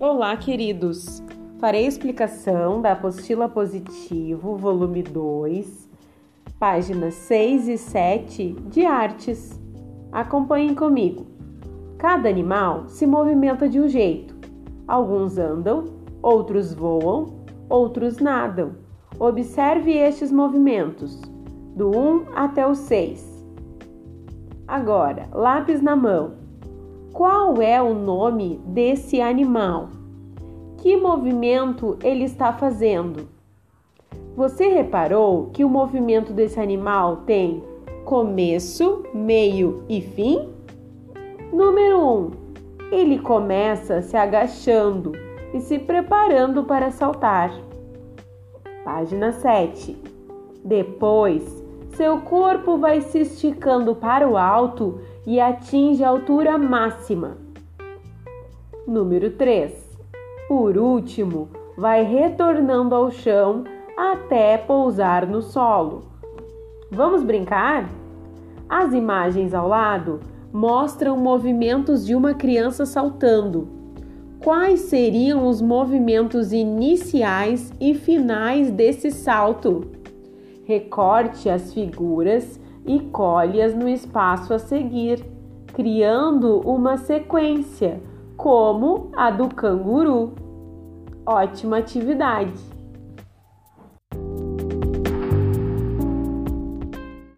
Olá, queridos! Farei explicação da apostila positivo, volume 2, páginas 6 e 7 de artes. Acompanhem comigo. Cada animal se movimenta de um jeito. Alguns andam, outros voam, outros nadam. Observe estes movimentos, do 1 até o 6. Agora, lápis na mão. Qual é o nome desse animal? Que movimento ele está fazendo? Você reparou que o movimento desse animal tem começo, meio e fim? Número 1. Um, ele começa se agachando e se preparando para saltar. Página 7. Depois, seu corpo vai se esticando para o alto e atinge a altura máxima. Número 3. Por último, vai retornando ao chão até pousar no solo. Vamos brincar? As imagens ao lado mostram movimentos de uma criança saltando. Quais seriam os movimentos iniciais e finais desse salto? Recorte as figuras e colhe-as no espaço a seguir, criando uma sequência, como a do canguru. Ótima atividade!